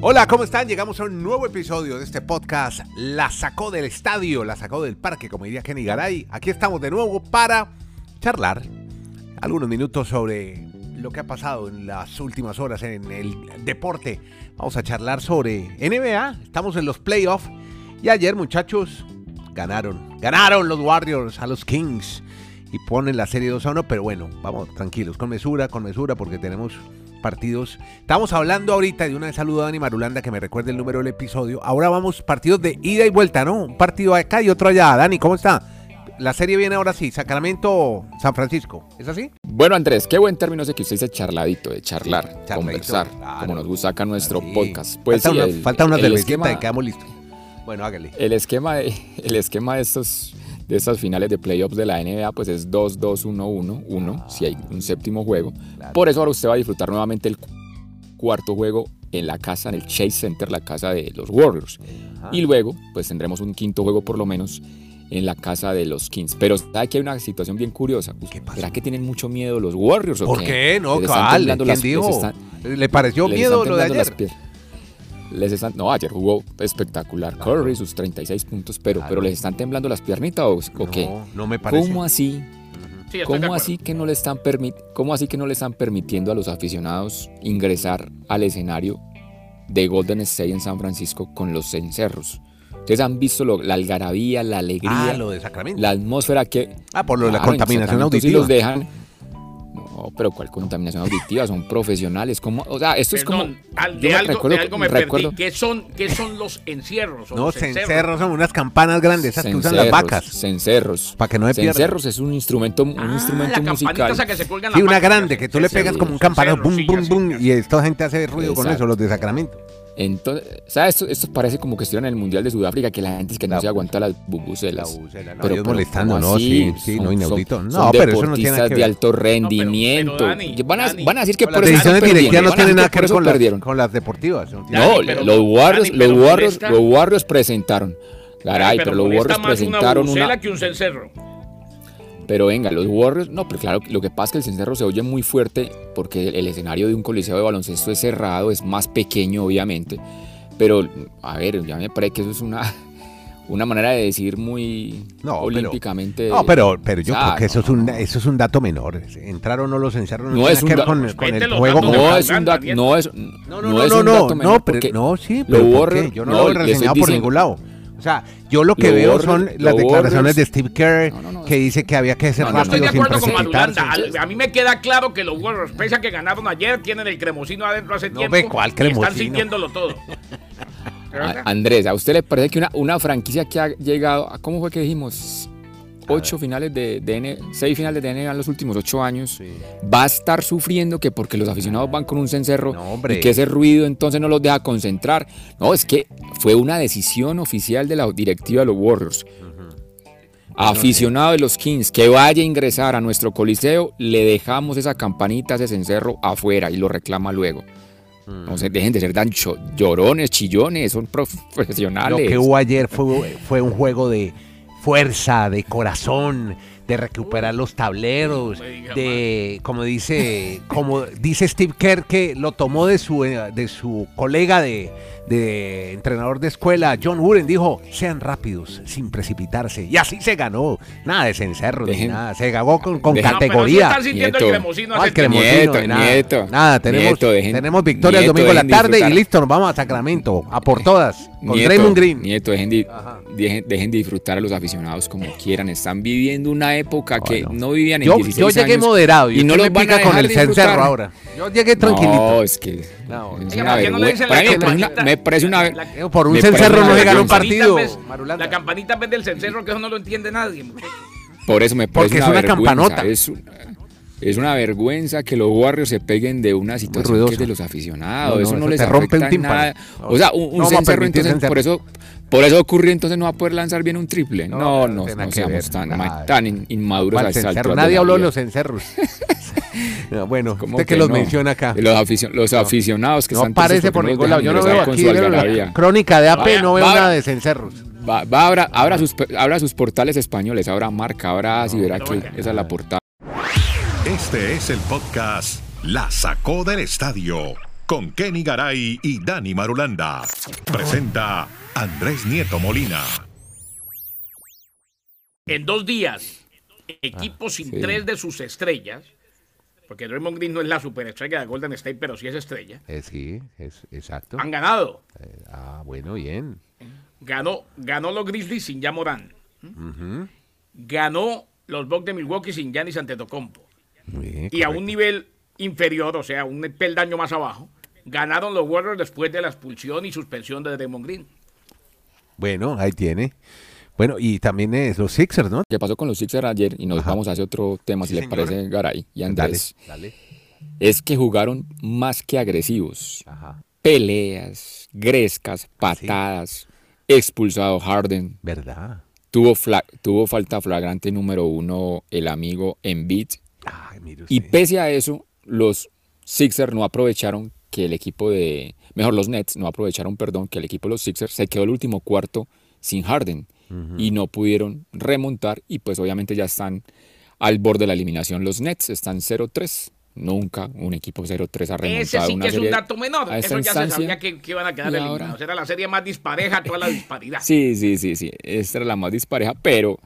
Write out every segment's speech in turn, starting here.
Hola, ¿cómo están? Llegamos a un nuevo episodio de este podcast. La sacó del estadio, la sacó del parque, como diría Kenny Garay. Aquí estamos de nuevo para charlar algunos minutos sobre lo que ha pasado en las últimas horas en el deporte. Vamos a charlar sobre NBA. Estamos en los playoffs. Y ayer, muchachos, ganaron. Ganaron los Warriors a los Kings. Y ponen la serie 2 a 1. Pero bueno, vamos tranquilos, con mesura, con mesura, porque tenemos partidos. Estamos hablando ahorita de una saludo a Dani Marulanda que me recuerde el número del episodio. Ahora vamos partidos de ida y vuelta, ¿no? Un partido acá y otro allá. Dani, ¿cómo está? La serie viene ahora sí, Sacramento, San Francisco. ¿Es así? Bueno, Andrés, qué buen término ese que usted dice charladito, de charlar, conversar, como nos gusta acá nuestro podcast. Pues falta, una, falta una cervecita y quedamos listos. Bueno, hágale. El esquema de, el esquema de estos de estas finales de playoffs de la NBA, pues es 2-2-1-1-1, si hay un séptimo juego. Por eso ahora usted va a disfrutar nuevamente el cuarto juego en la casa, en el Chase Center, la casa de los Warriors. Y luego, pues tendremos un quinto juego por lo menos en la casa de los Kings. Pero que hay una situación bien curiosa. ¿Qué ¿Será que tienen mucho miedo los Warriors? ¿Por qué? No, cabal, ¿quién dijo? ¿Le pareció miedo lo de ayer? Les están, no, ayer jugó espectacular Curry, sus 36 puntos, pero, pero les están temblando las piernitas o, no, qué? No me parece. ¿Cómo así? ¿Cómo así, que no le están ¿Cómo así que no le están permitiendo a los aficionados ingresar al escenario de Golden State en San Francisco con los cencerros? Ustedes han visto la algarabía, la alegría, ah, la atmósfera que... Ah, por lo de la contaminación auditiva. Si los dejan, no, pero ¿cuál contaminación auditiva? Son profesionales. ¿Cómo? O sea, esto es como. de, algo, recuerdo, me perdí. ¿Qué son, ¿Qué son los encierros? No, cencerros son unas campanas grandes, esas que usan las vacas. Cencerros. Para que no se Cencerros es un instrumento, un ah, instrumento musical. Esa que se cuelgan sí, una grande, que tú le pegas como un campanazo, bum, bum, bum, y esta gente hace ruido con eso, los de Sacramento. Entonces, ¿sabes? Esto, esto parece como que estuvieron en el Mundial de Sudáfrica, que la gente es que no se aguanta las bubucelas. La no, pero, molestando, ¿no? Sí, sí, no, inaudito. no, pero eso no tiene que ver. de alto rendimiento. van, a, van, a, decir que por eso Las decisiones directivas no tienen nada que ver con, las, con las deportivas. No, los Warriors, los Warriors, los Warriors presentaron. Caray, pero los Warriors presentaron una... que un cencerro. Pero venga, los Warriors, no, pero claro, lo que pasa es que el cencerro se oye muy fuerte porque el escenario de un coliseo de baloncesto es cerrado, es más pequeño obviamente. Pero, a ver, ya me parece que eso es una, una manera de decir muy no, olímpicamente. no, pero, pero yo creo que eso es, un, eso es un dato menor. Entrar o no los encerros no, es un dato con, con el juego. No es un dato, no es, no, no, no, no, no, no, porque, no, sí, pero lo yo no, lo he reseñado por ningún lado. O sea, yo lo que veo son las declaraciones de Steve Kerr que dice que había que ser rápido estoy de acuerdo con Malulanda. A, mí me queda claro que los Warriors, pese a que ganaron ayer, tienen el cremosino adentro hace tiempo. Ve, ¿cuál cremosino? Y están sintiéndolo todo. Andrés, ¿a usted le parece que una, una franquicia que ha llegado, a, ¿cómo fue que dijimos? Ocho finales de, de seis finales de NBA en los últimos ocho años, va a estar sufriendo que porque los aficionados van con un cencerro y que ese ruido entonces no los deja concentrar. No, es que fue una decisión oficial de la directiva de los Warriors. Aficionado de los Kings que vaya a ingresar a nuestro coliseo, le dejamos esa campanita, ese cencerro afuera y lo reclama luego. No se dejen de ser tan llorones, chillones, son profesionales. Lo que hubo ayer fue, fue un juego de, fuerza, de corazón, de recuperar los tableros, de como dice, como dice Steve Kerr que lo tomó de su de su colega de, de entrenador de escuela, John Wooden, dijo, sean rápidos, sin precipitarse. Y así se ganó. Nada de cencerro ni nada. Se ganó con, con categoría. No, nieto, el cremosino, nieto, nada. Nieto, nada, tenemos, tenemos victoria el domingo en la tarde y listo, nos vamos a Sacramento, a por todas, con Raymond Green. Nieto, dejen de, dejen, de, disfrutar a los aficionados como quieran. Están viviendo una época que no vivían en yo, 16 Yo llegué moderado y, no lo pica con el cencerro ahora. Yo llegué tranquilito. No, es que no, es una vergüenza. Me parece una por un cencerro no se gana un partido. la campanita en vez del cencerro, que eso no lo entiende nadie. Por eso me parece Porque una es una campanota. Es, una vergüenza que los Warriors se peguen de una situación que es de los aficionados. eso no, les rompe el nada. O sea, un, cencerro, entonces, por eso por eso ocurrió entonces no va a poder lanzar bien un triple. No, no, no, seamos tan, tan inmaduros a esta Nadie habló de los cencerros. bueno, usted que, los menciona acá. Los, aficionados que no aparece por ningún lado. Yo no veo aquí la crónica de AP, no veo nada de cencerros. Va, va abra, abra, sus, abra sus portales españoles, ahora marca, ahora así verá que esa es la portada. Este es el podcast La Sacó del Estadio con Kenny Garay y Dani Marulanda. Presenta Andrés Nieto Molina. En dos días, equipos sin sí. tres de sus estrellas, porque Draymond Green no es la superestrella de Golden State, pero sí es estrella, Eh, sí, es exacto. han ganado. Eh, ah, bueno, bien. Ganó, ganó los Grizzlies sin ya Morán. Ganó los Bucks de Milwaukee sin Giannis Antetokounmpo. Bien, Y a un nivel inferior, o sea, un peldaño más abajo, ganaron los Warriors después de la expulsión y suspensión de Draymond Green. Bueno, ahí tiene. Bueno, y también es los Sixers, ¿no? ¿Qué pasó con los Sixers ayer? Y nos Ajá. vamos hacia otro tema, Sí, si les parece, Garay y Dale, Andrés. dale. Es que jugaron más que agresivos. Ajá. Peleas, grescas, patadas, expulsado Harden. ¿Verdad? Tuvo, fla- tuvo falta flagrante número uno el amigo Embiid. Ay, mire Y pese a eso, los Sixers no aprovecharon que el equipo de, mejor los Nets no aprovecharon, perdón, que el equipo de los Sixers se quedó el último cuarto sin Harden y no pudieron remontar y pues obviamente ya están al borde de la eliminación. Los Nets están 0-3. Nunca un equipo 0-3 ha remontado Ese sí una que es un serie dato menor. Eso ya se sabía que, que iban a quedar ahora- eliminados. Era la serie más dispareja, toda la disparidad. Sí, sí, sí, sí. Esta era la más dispareja, pero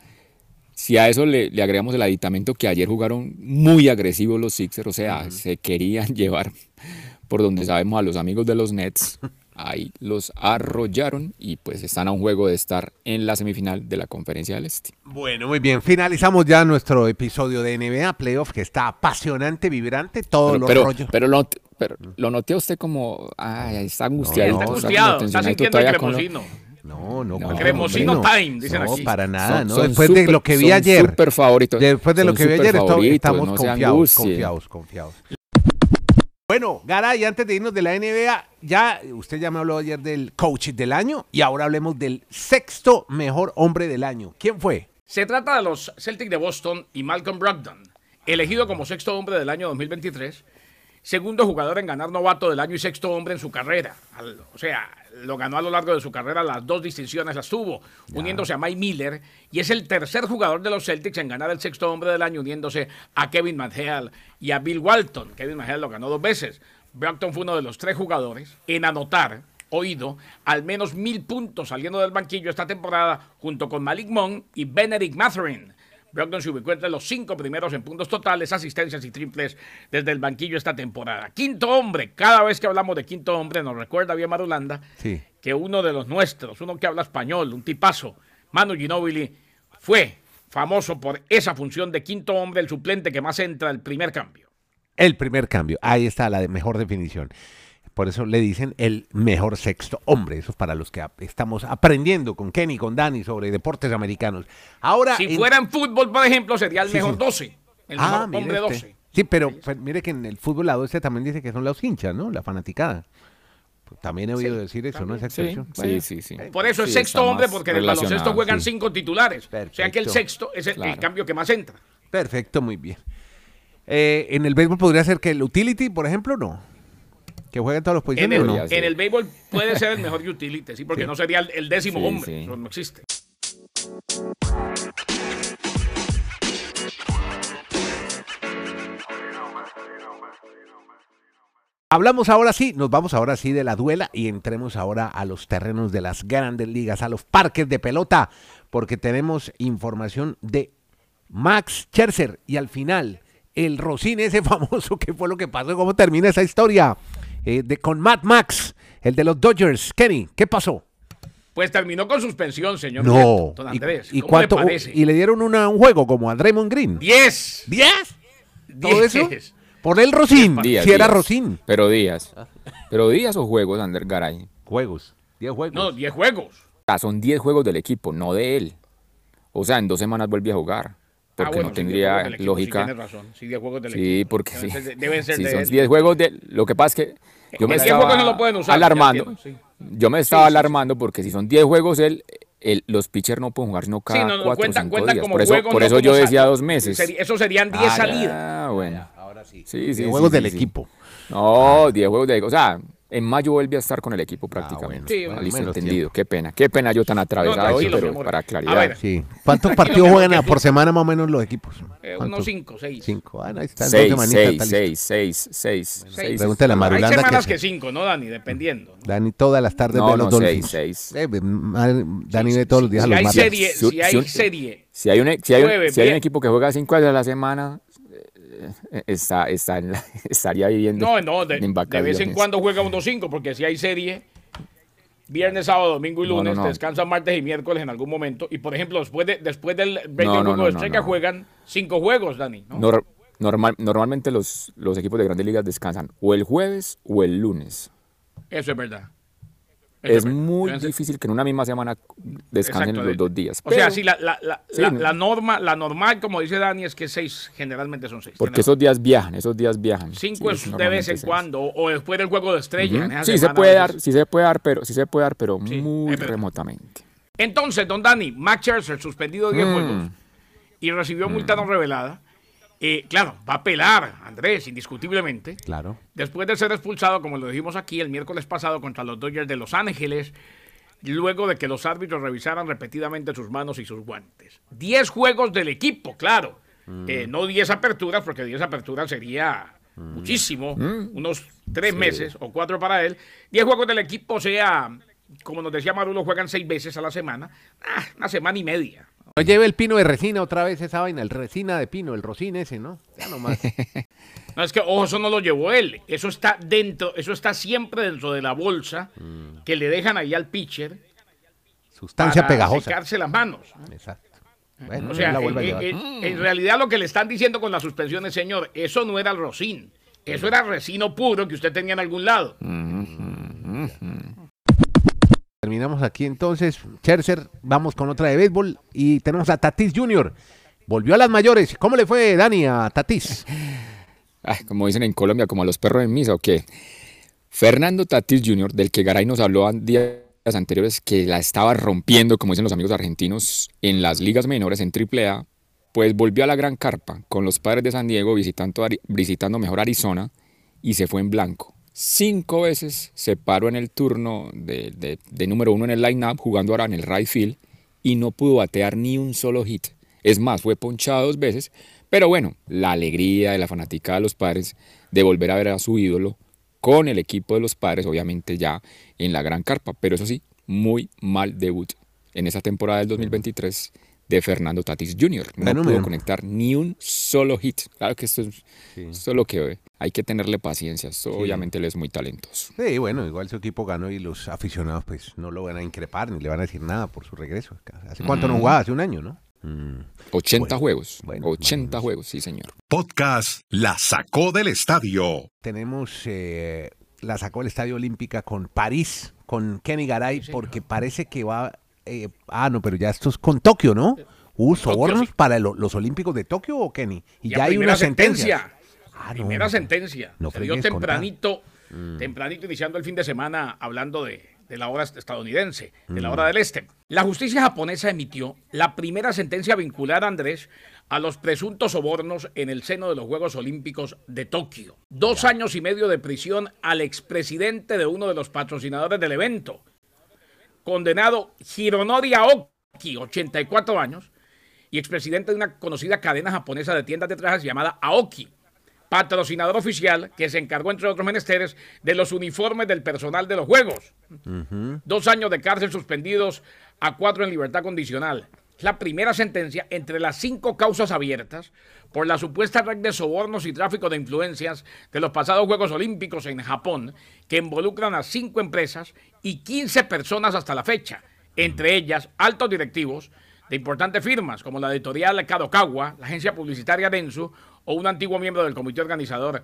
si a eso le, le agregamos el aditamento que ayer jugaron muy agresivos los Sixers, o sea, se querían llevar por donde sabemos a los amigos de los Nets, ahí los arrollaron y pues están a un juego de estar en la semifinal de la Conferencia del Este. Bueno, muy bien. Finalizamos ya nuestro episodio de NBA Playoff, que está apasionante, vibrante, todos Pero, los pero, rollos. pero lo, pero lo noté a usted como, ay, está angustiado. No, está angustiado, está sintiendo el cremosino. No, no, No, ¿cuál cremosino cremosino? time, dicen No, aquí. para nada, Son- ¿no? son Después de lo que vi son ayer. súper favoritos. Después de lo que vi ayer, estamos confiados, confiados, confiados. Bueno, Garay, antes de irnos de la NBA, ya usted ya me habló ayer del coach del año y ahora hablemos del sexto mejor hombre del año. ¿Quién fue? Se trata de los Celtics de Boston y Malcolm Brogdon, elegido como sexto hombre del año 2023, segundo jugador en ganar novato del año y sexto hombre en su carrera. O sea, lo ganó a lo largo de su carrera, las dos distinciones las tuvo, uniéndose a Mike Miller, y es el tercer jugador de los Celtics en ganar el sexto hombre del año, uniéndose a Kevin McHale y a Bill Walton. Kevin McHale lo ganó dos veces. Brogdon fue uno de los tres jugadores en anotar oído al menos mil puntos saliendo del banquillo esta temporada junto con Malik Monk y Benedict Matherin. Brogdon se ubicó entre los cinco primeros en puntos totales, asistencias y triples desde el banquillo esta temporada. Quinto hombre, cada vez que hablamos de quinto hombre nos recuerda bien Marulanda Sí. que uno de los nuestros, uno que habla español, un tipazo, Manu Ginóbili, fue famoso por esa función de quinto hombre, el suplente que más entra, el primer cambio. El primer cambio. Ahí está la mejor definición. Por eso le dicen el mejor sexto hombre. Eso es para los que estamos aprendiendo con Kenny, con Dani sobre deportes americanos. Ahora. Si en- fuera en fútbol, por ejemplo, sería el Sí, mejor sí. 12. El Ah, mejor hombre usted. 12. Sí, pero pues, mire que en el fútbol la 12 también dice que son los hinchas, ¿no? La fanaticada. Pues, también he oído decir eso, ¿no? Esa Sí, expresión. sí, sí, sí. Por eso es sexto hombre, porque en el baloncesto relacionado, juegan sí. cinco titulares. O sea que el sexto es el, el cambio que más entra. Perfecto, muy bien. Eh, en el béisbol podría ser que el utility, por ejemplo, no. Que juegue en todas las En posiciones el, no. En el béisbol puede ser el mejor utility, sí, porque Sí. no sería el, el décimo Sí, hombre. sí. No existe. Hablamos ahora sí, nos vamos ahora sí de la duela y entremos ahora a los terrenos de las grandes ligas, a los parques de pelota, porque tenemos información de Max Scherzer y al final el Rocín ese famoso, ¿qué fue lo que pasó? ¿Cómo termina esa historia? Eh, de, con Matt Max, el de los Dodgers. Kenny, ¿qué pasó? Pues terminó con suspensión, señor. No. Don ¿Y, Andrés. y ¿Cómo cuánto? le parece? Y le dieron una- un juego como a Draymond Green. ¡Diez! ¿Diez? ¿Todo eso? Diez. Por el Rocín, Días, si era. Rocín. Pero días. Pero días o juegos, Ander Garay. Juegos, diez juegos. No, diez juegos. Ah, son 10 juegos del equipo, no de él. O sea, en dos semanas vuelve a jugar. Porque Ah, bueno, no diez tendría equipo, lógica. Sí, tienes razón. Sí, diez juegos del Sí, equipo. porque Deben sí. ser de- deben ser Sí, de son él. 10 juegos de. Lo que pasa es que yo me estaba no lo pueden usar, alarmando. entiendo, sí. Yo me estaba Sí, alarmando porque si son 10 juegos, él, él- los pitchers no pueden jugar sino cada Sí, no, no, 4 o cuentan, 5 cuentan días. como Por eso, juegos. por no eso yo sal- decía dos meses. Eso serían 10 salidas. Ah, bueno. Ahora sí. Sí, sí, juegos sí, del equipo. No, 10 juegos de. O sea, En mayo vuelve a estar con el equipo prácticamente. Sí, Ah, bueno, listo, menos entendido. Qué pena. Qué pena yo tan atravesado hoy, tranquilo, mi pero para claridad. ver, Sí. ¿Cuántos partidos juegan por semana más o menos los equipos? Eh, unos cinco, seis. Cinco. Ah, no, ahí están dos Seis, semanitas, seis, está seis, seis, seis, seis. Pregúntale a Hay Marulanda semanas que- que cinco, ¿no, Dani? Dependiendo. Dani todas las tardes No, ve los Dolphins. seis, seis. Eh, Dani ve todos los días a los hay Marlins. serie, Si- si hay un- serie Si hay un, e- si hay un- Nueve, si hay un equipo que juega cinco veces a la semana, eh, está, está en la- estaría viviendo No, no, de, en de vez en cuando juega uno cinco, porque si hay serie, viernes, sábado, domingo y No, no, lunes, no. descansan martes y miércoles en algún momento. Y por ejemplo, después, de, después del 20 No, no, juego no, de no, estrella no. juegan cinco juegos, Dani. ¿no? Nor- normal, normalmente los, los equipos de grandes ligas descansan o el jueves o el lunes. Eso es verdad. Es muy difícil que en una misma semana descansen los de- dos días. O sea, sí, la, la, la, Sí, norma, la normal, como dice Dani, es que seis, generalmente son seis. Porque esos días viajan, esos días viajan. Cinco Sí, es de vez en seis. cuando, o después del juego de estrella. Sí se puede dar, sí se puede dar, pero sí se puede dar, pero muy remotamente. Entonces, don Dani, Max Scherzer suspendido 10 Mm. juegos y recibió multa no revelada. Eh, claro, va a apelar, Andrés, indiscutiblemente. Claro. Después de ser expulsado, como lo dijimos aquí el miércoles pasado contra los Dodgers de Los Ángeles, luego de que los árbitros revisaran repetidamente sus manos y sus guantes. 10 juegos del equipo, claro. Eh, no 10 aperturas, porque 10 aperturas sería muchísimo, unos 3 meses o 4 para él. 10 juegos del equipo, o sea, como nos decía Marulo, juegan 6 veces a la semana. Ah, una semana y media. No lleve el pino de resina otra vez esa vaina, el resina de pino, el rocín ese, ¿no? Ya nomás. No, es que, ojo, eso no lo llevó él. Eso está dentro, eso está siempre dentro de la bolsa que le dejan ahí al pitcher Sustancia para pegajosa. secarse las manos. Exacto. Bueno, O sea, la en, vuelve a llevar. en- en realidad lo que le están diciendo con la suspensión es, señor, eso no era el rocín. Eso era resino puro que usted tenía en algún lado. Terminamos aquí entonces. Scherzer, vamos con otra de béisbol y tenemos a Tatis Jr. Volvió a las mayores. ¿Cómo le fue, Dani, a Tatis? Como dicen en Colombia, como a los perros en misa, ¿o qué? Fernando Tatis Jr., del que Garay nos habló días anteriores, que la estaba rompiendo, como dicen los amigos argentinos, en las ligas menores, en AAA, pues volvió a la gran carpa con los padres de San Diego visitando, visitando mejor Arizona y se fue en blanco. Cinco veces se paró en el turno de, de- de número uno en el line-up, jugando ahora en el right field, y no pudo batear ni un solo hit. Es más, fue ponchado dos veces, pero bueno, la alegría de la fanática de los padres de volver a ver a su ídolo con el equipo de los padres, obviamente ya en la gran carpa, pero eso sí, muy mal debut en esa temporada del 2023 de Fernando Tatis Jr. No Bueno, pudo conectar ni un solo hit. Claro que esto es, esto es lo que hay que tenerle paciencia. Esto Obviamente él es muy talentoso. Sí, bueno, igual su equipo ganó y los aficionados pues no lo van a increpar ni le van a decir nada por su regreso. ¿Hace cuánto no jugaba? Hace un año, ¿no? Mm. 80 Bueno, juegos. bueno, 80 bueno. juegos, sí, señor. Podcast La Sacó del Estadio. Tenemos, eh, la sacó el Estadio Olímpica con París, con Kenny Garay, porque parece que va... eh, ah, no, pero ya esto es con Tokio, ¿no? ¿Hubo Tokio, sobornos sí. para lo- los Olímpicos de Tokio o Kenny? Y ya hay una sentencia. sentencia. Ah, no, primera no. sentencia. No Se dio fregues, contá. tempranito, tempranito iniciando el fin de semana hablando de, de la hora estadounidense, de la hora del este. La justicia japonesa emitió la primera sentencia vincular a Andrés a los presuntos sobornos en el seno de los Juegos Olímpicos de Tokio. Dos años y medio de prisión al expresidente de uno de los patrocinadores del evento, condenado Hironori Aoki, 84 años, y expresidente de una conocida cadena japonesa de tiendas de trajes llamada Aoki, patrocinador oficial que se encargó, entre otros menesteres, de los uniformes del personal de los Juegos. Dos años de cárcel suspendidos a cuatro en libertad condicional. La primera sentencia entre las cinco causas abiertas por la supuesta red de sobornos y tráfico de influencias de los pasados Juegos Olímpicos en Japón, que involucran a cinco empresas y 15 personas hasta la fecha, entre ellas altos directivos de importantes firmas como la editorial Kadokawa, la agencia publicitaria Densu o un antiguo miembro del comité organizador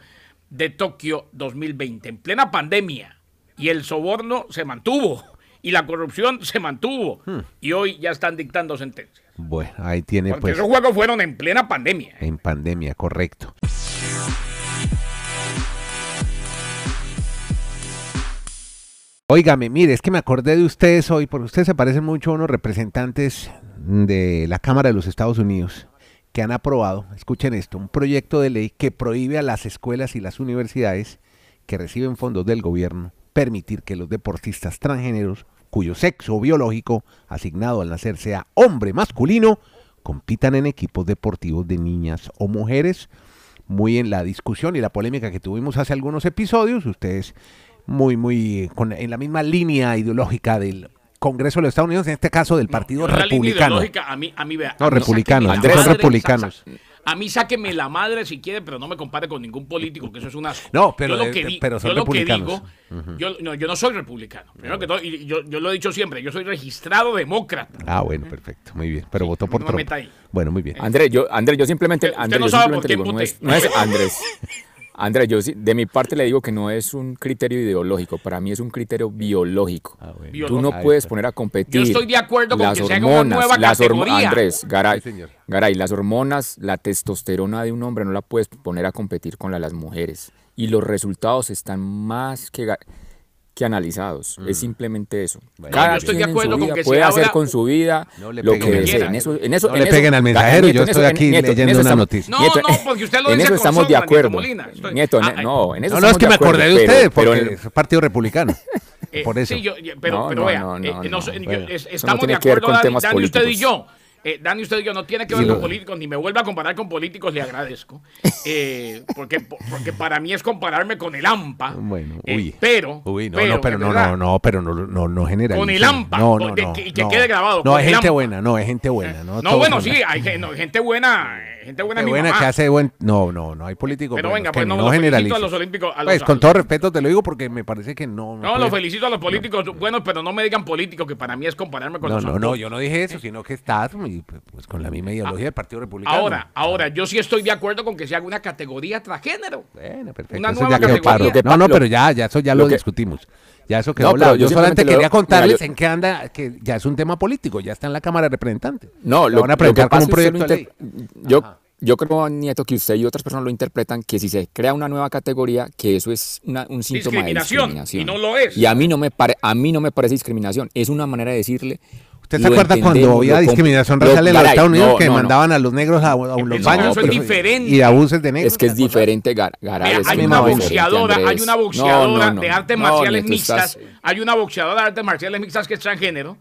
de Tokio 2020. En plena pandemia y el soborno se mantuvo y la corrupción se mantuvo y hoy ya están dictando sentencias. Bueno, ahí tiene Porque pues esos juegos fueron en plena pandemia. ¿eh? en pandemia, correcto. Óigame, mire, es que me acordé de ustedes hoy, porque ustedes se parecen mucho a unos representantes de la Cámara de los Estados Unidos que han aprobado, escuchen esto, un proyecto de ley que prohíbe a las escuelas y las universidades que reciben fondos del gobierno permitir que los deportistas transgéneros, cuyo sexo biológico asignado al nacer sea hombre masculino, compitan en equipos deportivos de niñas o mujeres. Muy en la discusión y la polémica que tuvimos hace algunos episodios, ustedes muy, muy con, en la misma línea ideológica del Congreso de los Estados Unidos, en este caso del Partido No, la línea Republicano. ideológica, A mí, a mí, vea, No, republicanos, la son republicanos. A mí sáqueme la madre si quiere, pero no me compare con ningún político, que eso es un asco. No, pero yo lo que, de- di- pero son yo lo que republicanos. digo, yo, no, yo no soy republicano. Primero que todo, y yo, yo lo he dicho siempre, yo soy registrado demócrata. Ah, bueno, perfecto, muy bien. Pero votó por no me Trump. meta ahí. Bueno, muy bien. Andrés, yo, Andrés, yo simplemente, Usted Andrés, no yo sabe simplemente por quién digo, no voté. es, no es Andrés. Andrés, yo sí- de mi parte le digo que no es un criterio ideológico, para mí es un criterio biológico. Ah, bueno. Tú no puedes poner a competir. Yo estoy de acuerdo con las que se haga una hormonas, nueva las hormo- categoría. Andrés, Garay, Sí, señor. Garay, las hormonas, la testosterona de un hombre no la puedes poner a competir con la de las mujeres. Y los resultados están más que, que analizados. Es simplemente eso. Bueno. No, yo estoy de acuerdo con que puede hacer habla- con su vida No le lo que desee. En eso, en eso, No en le eso- peguen al mensajero, yo Nieto, en estoy aquí Nieto, en leyendo una estamos- noticia. No, Nieto, no, porque usted lo en dice eso con estamos de sombra, acuerdo. Molina. Estoy- Nieto, Ah, ne- ay. no, en eso No, no, es que me acordé de pero- ustedes pero porque el- es Partido Republicano. Eh, Por eso. Sí, yo- yo- pero, No, pero no, vea, yo- estamos de tiene que ver acuerdo, con Dani, usted y yo. Eh, Dani, usted yo no tiene que ver Sí, con políticos, ni me vuelva a comparar con políticos, le agradezco. Eh, porque, porque para mí es compararme con el AMPA. Bueno, Eh, uy. pero, Uy, no, no, pero no, verdad, no, no, pero no, no, no genera. Con el AMPA, No, no, de- no. y que quede grabado, No, es gente buena, no, es gente buena. No, No, bueno, sí, hay no, gente buena, eh, gente buena mi buena mamá. que hace buen. No, no, no hay políticos. Pero buenos, venga, que pues no, no los felicito generalices. a los olímpicos. A los, Pues con todo respeto te lo digo porque me parece que no. No, puede- los felicito a los políticos buenos, pero no me digan políticos, que para mí es compararme con No, los no, no, yo no dije eso, sino que estás y, pues, con la misma ideología del Partido Republicano. Ahora, ahora, yo sí estoy de acuerdo con que se haga una categoría transgénero. Bueno, perfecto. Una eso nueva categoría. No, no, Lo- pero ya, ya eso ya lo, lo que- discutimos. Ya eso quedó No, pero hablado. yo Yo solamente quería contarles mira, yo- en qué anda, que ya es un tema político, ya está en la Cámara de Representantes. No, lo, van a presentar como un proyecto de ley. Yo, yo creo, Nieto, que usted y otras personas lo interpretan que si se crea una nueva categoría, que eso es una- un síntoma de Discriminación, discriminación. y no lo es. Y a mí no me, pare- a mí no me parece discriminación. Es una manera de decirle. ¿Usted se acuerda cuando había discriminación racial en los Estados Unidos no, que no, no. mandaban a los negros a, a los baños? eso es pero- diferente. Y abusos de negros. Es que es diferente, Gar- Garay. Es hay una boxeadora, hay una boxeadora no, no. de artes No, marciales estás- mixtas, hay una boxeadora de artes marciales mixtas que es transgénero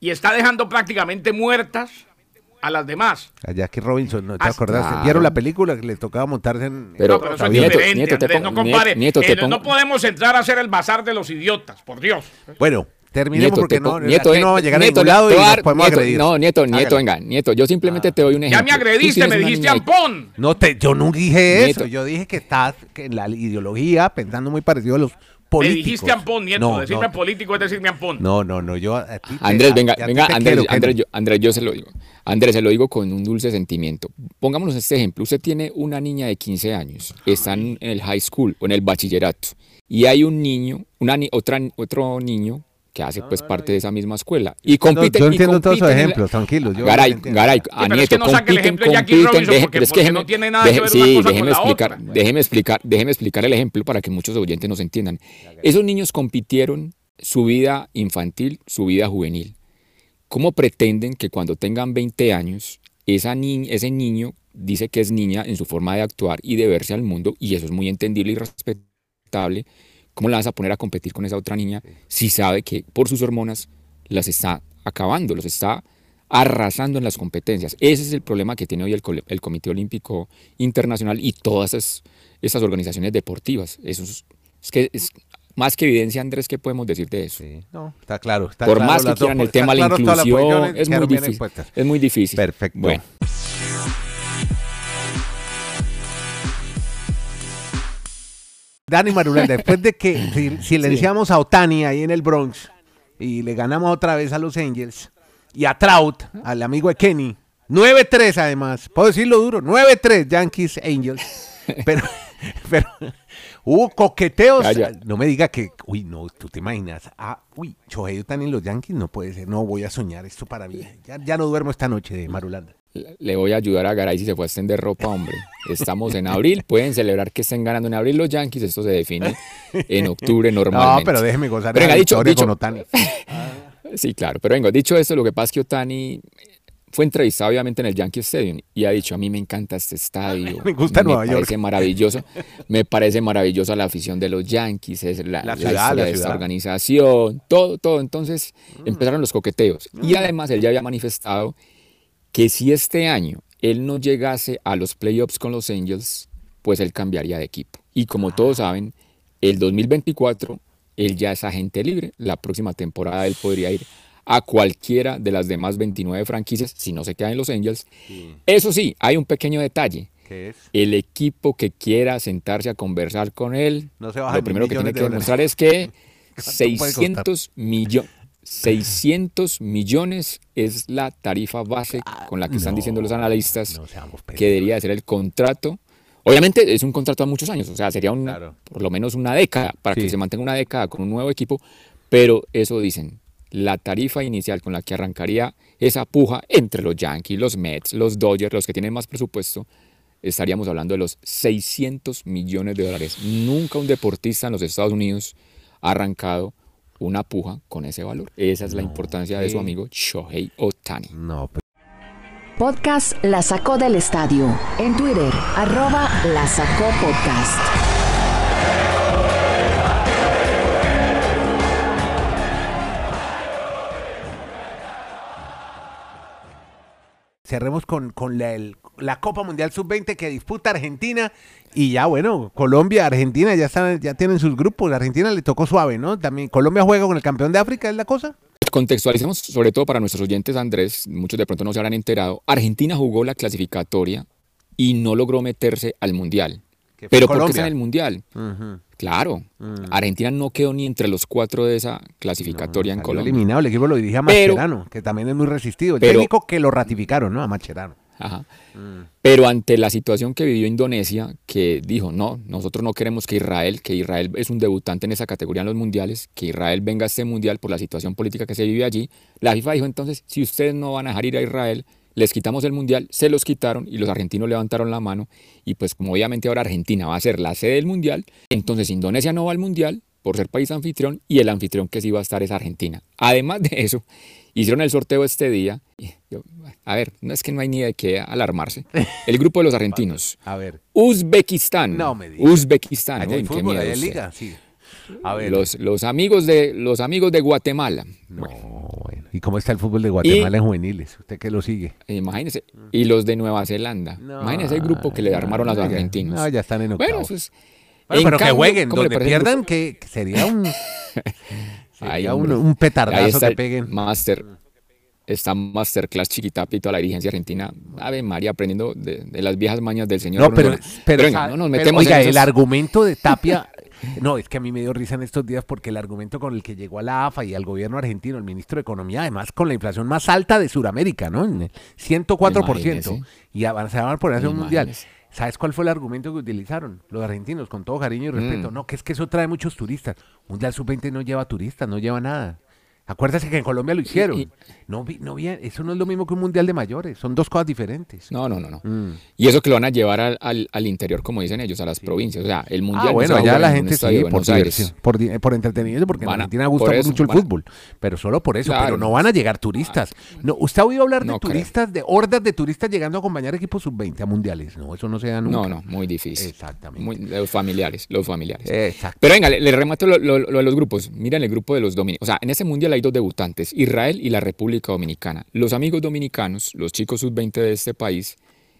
y está dejando prácticamente muertas a las demás. A Jackie Robinson, ¿no te acordaste? claro. ¿Vieron la película que le tocaba montarse en... Pero- no, pero eso es Nieto, diferente, Nieto, te Andrés, pongo- no compare. Nieto, te Eh, no- podemos entrar a hacer el bazar de los idiotas, por Dios. Bueno, terminemos Nieto, porque te no, Nieto, aquí eh, no vamos a llegar Nieto, a ningún lado y nos podemos Nieto, agredir. No, Nieto, Nieto, venga, Nieto, yo simplemente te doy un Ya ejemplo. me agrediste, me dijiste ampón. No, te, yo nunca dije Nieto. eso. Yo dije que estás en la ideología pensando muy parecido a los Me políticos. dijiste ampón, nieto. No, Decirme no, político es decirme ampón. no, no, no, yo a ti Andrés, a- venga, a venga, Andrés, quiero, Andrés, yo, Andrés, yo se lo digo. Andrés, se lo digo con un dulce sentimiento. Pongámonos este ejemplo. Usted tiene una niña de 15 años, está en el high school o en el bachillerato, y hay un niño, una, ni- otra, otro niño que hace pues parte de esa misma escuela y No, compite. yo y entiendo todos esos ejemplos, tranquilos. yo Garay. Garay, Sí, a pero es Nieto, que compiten, compiten, Robinson deje- porque- pero es que déjeme- no tiene nada que ver una sí, con déjeme la explicar, otra. déjeme explicar, déjeme explicar el ejemplo para que muchos oyentes nos entiendan. Esos niños compitieron su vida infantil, su vida juvenil. ¿Cómo pretenden que cuando tengan 20 años, esa ni- ese niño dice que es niña en su forma de actuar y de verse al mundo, y eso es muy entendible y respetable, ¿cómo la vas a poner a competir con esa otra niña si sabe que por sus hormonas las está acabando, los está arrasando en las competencias? Ese es el problema que tiene hoy el, Comité Olímpico Internacional y todas esas, esas organizaciones deportivas. Eso es, es que es más que evidencia, Andrés, ¿qué podemos decir de eso? Sí, no, está claro. Está Por claro más que quieran el tema de la inclusión, es muy difícil. Es muy difícil. Perfecto. Bueno, Dani Marulanda, después de que sil- silenciamos a Otani ahí en el Bronx y le ganamos otra vez a los Angels y a Trout, al amigo de Kenny, 9-3 además, puedo decirlo duro, 9-3 Yankees Angels, pero, pero hubo coqueteos, no me diga que, uy, no, tú te imaginas, ah, uy, Shohei Otani en los Yankees, no puede ser, no voy a soñar esto para mí, ya, ya no duermo esta noche de Marulanda. Le voy a ayudar a Garay si se fue a extender ropa, hombre. Estamos en abril, pueden celebrar que estén ganando en abril los Yankees, esto se define en octubre No, normalmente. pero déjeme gozar Pero la venga, dicho- dicho- con Otani. Sí, claro, pero venga, dicho esto, lo que pasa es que Otani fue entrevistado obviamente en el Yankee Stadium y ha dicho, a mí me encanta este estadio. Me gusta Nueva parece York". maravilloso. Me parece maravillosa la afición de los Yankees, es la, La la ciudad, historia la de esta ciudad. organización, todo, todo. Entonces empezaron los coqueteos. Y además él ya había manifestado que si este año él no llegase a los playoffs con los Angels, pues él cambiaría de equipo. Y como todos saben, el 2024 él ya es agente libre. La próxima temporada él podría ir a cualquiera de las demás 29 franquicias si no se queda en los Angels. Eso sí, hay un pequeño detalle. ¿Qué es? El equipo que quiera sentarse a conversar con él, No se lo primero que tiene que de demostrar es que puede costar? 600 millones 600 millones es la tarifa base con la que están diciendo los analistas no que debería de ser el contrato. Obviamente es un contrato a muchos años, o sea, sería un, Claro. por lo menos una década, para Sí. que se mantenga una década con un nuevo equipo, pero eso dicen, la tarifa inicial con la que arrancaría esa puja entre los Yankees, los Mets, los Dodgers, los que tienen más presupuesto, estaríamos hablando de los 600 millones de dólares. Nunca un deportista en los Estados Unidos ha arrancado una puja con ese valor. Esa es la importancia de su amigo Shohei Otani. No, Podcast La Sacó del Estadio. En Twitter, arroba La Sacó Podcast. cerremos con, con la, el- la Copa Mundial Sub-20 que disputa Argentina y ya bueno, Colombia, Argentina ya están, ya tienen sus grupos. Argentina le tocó suave, ¿no? También Colombia juega con el campeón de África, es la cosa. Contextualicemos, sobre todo para nuestros oyentes, Andrés, muchos de pronto no se habrán enterado, Argentina jugó la clasificatoria y no logró meterse al Mundial. Pero ¿por qué Colombia. está en el Mundial? Claro, Argentina no quedó ni entre los cuatro de esa clasificatoria en Colombia. eliminado, el equipo lo dirige a Pero- que también es muy resistido. El pero- técnico que lo ratificaron, ¿no? A Mascherano. Ajá. Pero ante la situación que vivió Indonesia, que dijo, no, nosotros no queremos que Israel, que Israel es un debutante en esa categoría en los mundiales, que Israel venga a este mundial por la situación política que se vive allí, la FIFA dijo entonces, si ustedes no van a dejar ir a Israel, les quitamos el mundial, se los quitaron y los argentinos levantaron la mano y pues como obviamente ahora Argentina va a ser la sede del mundial, entonces Indonesia no va al mundial por ser país anfitrión y el anfitrión que sí va a estar es Argentina. Además de eso, hicieron el sorteo este día. yo, a ver, no es que no hay ni de qué alarmarse. El grupo de los argentinos. A ver. Uzbekistán. No me digas. Uzbekistán. Hay fútbol, hay liga, sí. A ver. Los, los amigos de los amigos de Guatemala. No, bueno. ¿Y cómo está el fútbol de Guatemala en juveniles? ¿Usted que lo sigue? Imagínense. Y los de Nueva Zelanda. Imagínense el grupo que le armaron a los no, argentinos. No, ya están en Bueno, octavos. eso es. Bueno, pero que jueguen, ¿cómo le donde pierdan, que, sería un, sería un, un petardazo está que peguen. Master. Está Masterclass Chiquitapi y toda la dirigencia argentina. Ave María, aprendiendo de, de las viejas mañas del señor. No, pero, pero, venga, no nos metemos oiga, en el argumento de Tapia, no, es que a mí me dio risa en estos días porque el argumento con el que llegó a la AFA y al gobierno argentino, el ministro de Economía, además con la inflación más alta de Sudamérica, ¿no? En el 104%. Imagínese. Y a- se van a poner a hacer un mundial. ¿Sabes cuál fue el argumento que utilizaron los argentinos con todo cariño y respeto? Mm. No, que es que eso trae muchos turistas. Mundial Sub-20 no lleva turistas, no lleva nada. Acuérdate que en Colombia lo hicieron. y- no, vi- no, vi- eso no es lo mismo que un mundial de mayores, son dos cosas diferentes. No, no, no, no. Mm. Y eso que lo van a llevar al, al, al interior, como dicen ellos, a las provincias. O sea, el mundial. Ah, no bueno, a allá la gente sí, por diversión, por, por entretenimiento, porque Van en a- Argentina gusta eso, mucho el a- fútbol, pero solo por eso, Claro. pero no van a llegar turistas. No, ¿Usted ha oído hablar de No creo. turistas, de hordas de turistas llegando a acompañar equipos sub-20 a mundiales? No, eso no se da nunca. No, no, muy difícil. Exactamente. Muy- los familiares, los familiares. Exacto. Pero venga, le, le remato lo, lo- lo de los grupos. Miren el grupo de los dominicanos. O sea, en ese mundial hay dos debutantes, Israel y la República Dominicana. Los amigos dominicanos, los chicos sub-20 de este país,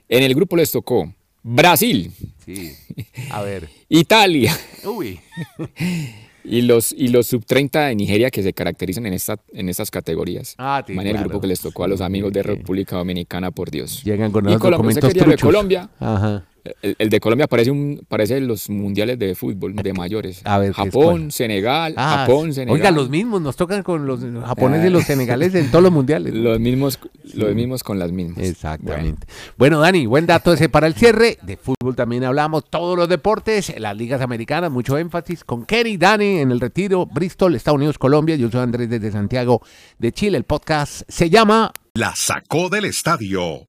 en el grupo les tocó Brasil, Sí. A ver. Italia Uy. y los, y los sub-30 de Nigeria que se caracterizan en, esta, en estas categorías. Ah, en el grupo que les tocó a los amigos de. República Dominicana, por Dios. Llegan con Y los Colombia, documentos de. Colombia. Ajá. El, el de Colombia parece un parece los mundiales de fútbol de mayores. A ver, ¿qué es Japón? Senegal, Ah, Japón, Senegal. Oiga, los mismos, nos tocan con los japoneses y los senegaleses en todos los mundiales. Los mismos, los mismos con las mismas. Exactamente. Bueno. Dani, buen dato ese para el cierre. De fútbol también hablamos, todos los deportes, las ligas americanas, mucho énfasis con Kenny, Dani en el retiro, Bristol, Estados Unidos, Colombia. Yo soy Andrés desde Santiago de Chile. El podcast se llama La sacó del estadio